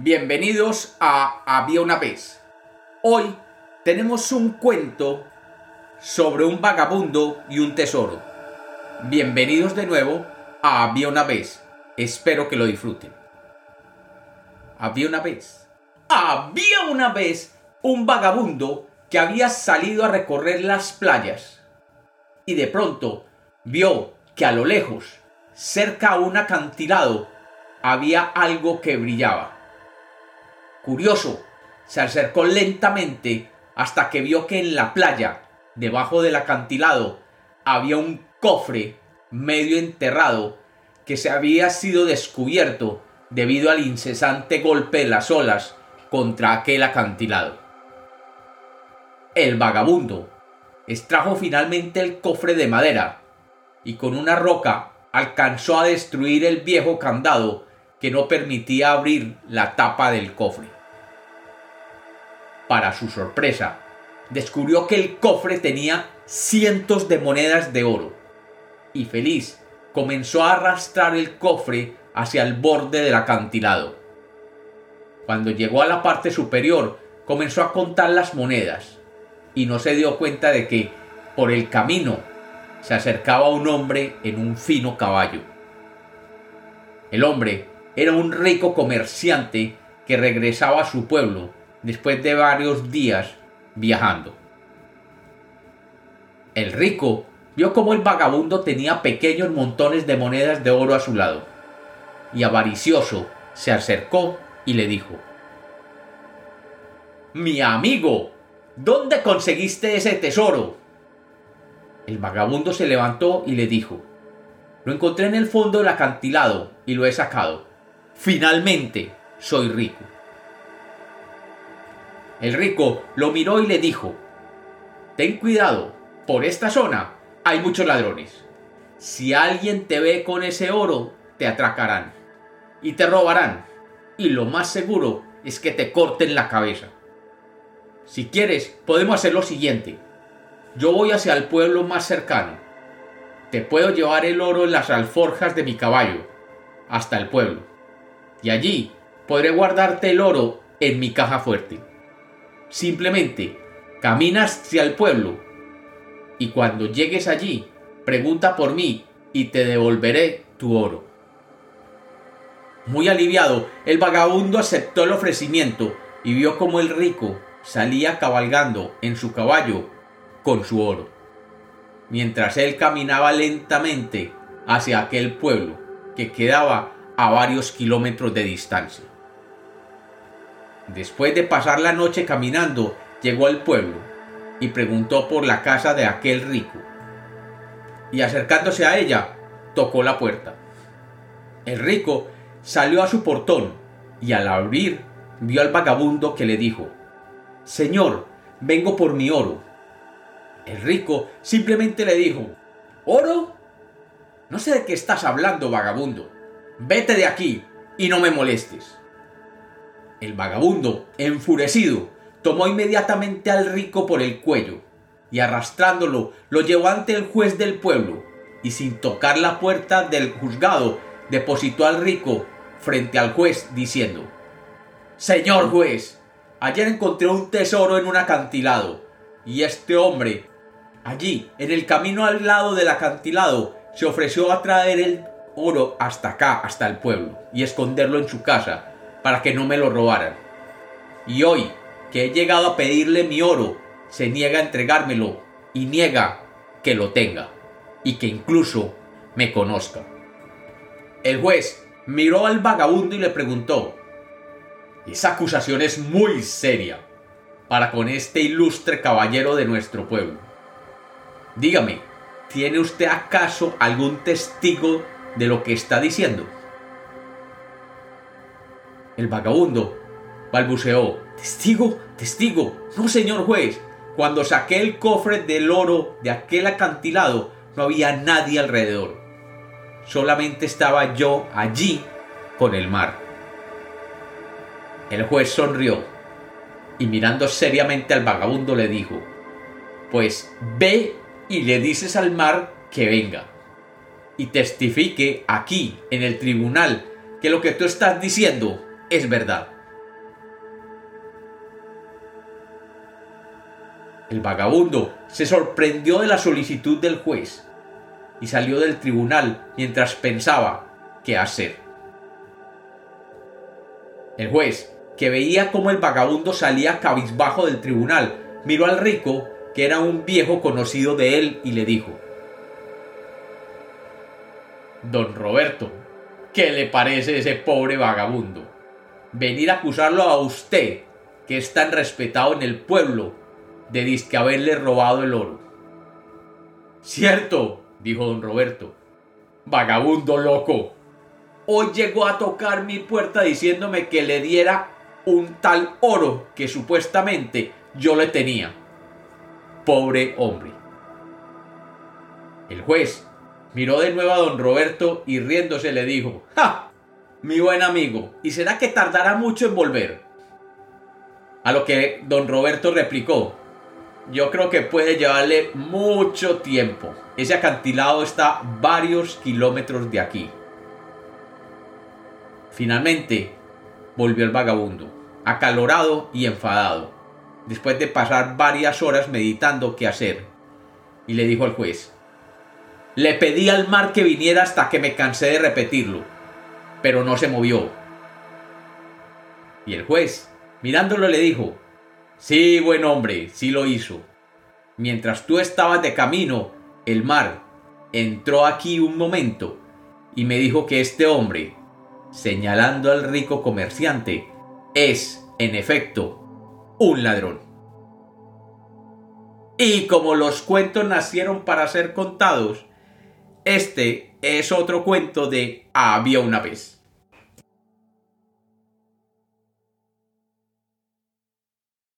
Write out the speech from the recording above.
Bienvenidos a Había una vez. Hoy tenemos un cuento sobre un vagabundo y un tesoro. Bienvenidos de nuevo a Había una vez. Espero que lo disfruten. Había una vez. Había una vez un vagabundo que había salido a recorrer las playas y de pronto vio que a lo lejos, cerca a un acantilado, había algo que brillaba. Curioso, se acercó lentamente hasta que vio que en la playa, debajo del acantilado, había un cofre medio enterrado que se había sido descubierto debido al incesante golpe de las olas contra aquel acantilado. El vagabundo extrajo finalmente el cofre de madera y con una roca alcanzó a destruir el viejo candado que no permitía abrir la tapa del cofre. Para su sorpresa, descubrió que el cofre tenía cientos de monedas de oro, y feliz comenzó a arrastrar el cofre hacia el borde del acantilado. Cuando llegó a la parte superior, comenzó a contar las monedas, y no se dio cuenta de que, por el camino, se acercaba un hombre en un fino caballo. El hombre era un rico comerciante que regresaba a su pueblo después de varios días viajando. El rico vio cómo el vagabundo tenía pequeños montones de monedas de oro a su lado, y avaricioso se acercó y le dijo, Mi amigo, ¿dónde conseguiste ese tesoro? El vagabundo se levantó y le dijo, Lo encontré en el fondo del acantilado y lo he sacado. Finalmente soy rico. El rico lo miró y le dijo, Ten cuidado, por esta zona hay muchos ladrones. Si alguien te ve con ese oro, te atracarán y te robarán. Y lo más seguro es que te corten la cabeza. Si quieres, podemos hacer lo siguiente. Yo voy hacia el pueblo más cercano. Te puedo llevar el oro en las alforjas de mi caballo, hasta el pueblo. Y allí podré guardarte el oro en mi caja fuerte. Simplemente caminas hacia el pueblo y cuando llegues allí, pregunta por mí y te devolveré tu oro. Muy aliviado, el vagabundo aceptó el ofrecimiento y vio como el rico salía cabalgando en su caballo con su oro, mientras él caminaba lentamente hacia aquel pueblo que quedaba a varios kilómetros de distancia. Después de pasar la noche caminando, llegó al pueblo y preguntó por la casa de aquel rico. Y acercándose a ella, tocó la puerta. El rico salió a su portón y al abrir vio al vagabundo que le dijo, Señor, vengo por mi oro. El rico simplemente le dijo, ¿Oro? No sé de qué estás hablando, vagabundo. Vete de aquí y no me molestes. El vagabundo, enfurecido, tomó inmediatamente al rico por el cuello y arrastrándolo lo llevó ante el juez del pueblo y sin tocar la puerta del juzgado depositó al rico frente al juez diciendo Señor juez, ayer encontré un tesoro en un acantilado y este hombre allí en el camino al lado del acantilado se ofreció a traer el oro hasta acá, hasta el pueblo y esconderlo en su casa para que no me lo robaran. Y hoy, que he llegado a pedirle mi oro, se niega a entregármelo y niega que lo tenga y que incluso me conozca. El juez miró al vagabundo y le preguntó, esa acusación es muy seria para con este ilustre caballero de nuestro pueblo. Dígame, ¿tiene usted acaso algún testigo de lo que está diciendo? El vagabundo balbuceó. Testigo, testigo. No, señor juez. Cuando saqué el cofre del oro de aquel acantilado, no había nadie alrededor. Solamente estaba yo allí con el mar. El juez sonrió y mirando seriamente al vagabundo le dijo, pues ve y le dices al mar que venga y testifique aquí en el tribunal que lo que tú estás diciendo es verdad. El vagabundo se sorprendió de la solicitud del juez y salió del tribunal mientras pensaba qué hacer. El juez, que veía cómo el vagabundo salía cabizbajo del tribunal, miró al rico, que era un viejo conocido de él, y le dijo, Don Roberto, ¿qué le parece ese pobre vagabundo? Venir a acusarlo a usted, que es tan respetado en el pueblo, de disque haberle robado el oro. Cierto, dijo don Roberto. Vagabundo loco. Hoy llegó a tocar mi puerta diciéndome que le diera un tal oro que supuestamente yo le tenía. Pobre hombre. El juez miró de nuevo a don Roberto y riéndose le dijo, ¡Ja! Mi buen amigo, ¿y será que tardará mucho en volver? A lo que don Roberto replicó, yo creo que puede llevarle mucho tiempo. Ese acantilado está varios kilómetros de aquí. Finalmente, volvió el vagabundo, acalorado y enfadado, después de pasar varias horas meditando qué hacer, y le dijo al juez, le pedí al mar que viniera hasta que me cansé de repetirlo, pero no se movió. Y el juez, mirándolo, le dijo, Sí, buen hombre, sí lo hizo. Mientras tú estabas de camino, el mar entró aquí un momento y me dijo que este hombre, señalando al rico comerciante, es, en efecto, un ladrón. Y como los cuentos nacieron para ser contados, este es otro cuento de Había una vez.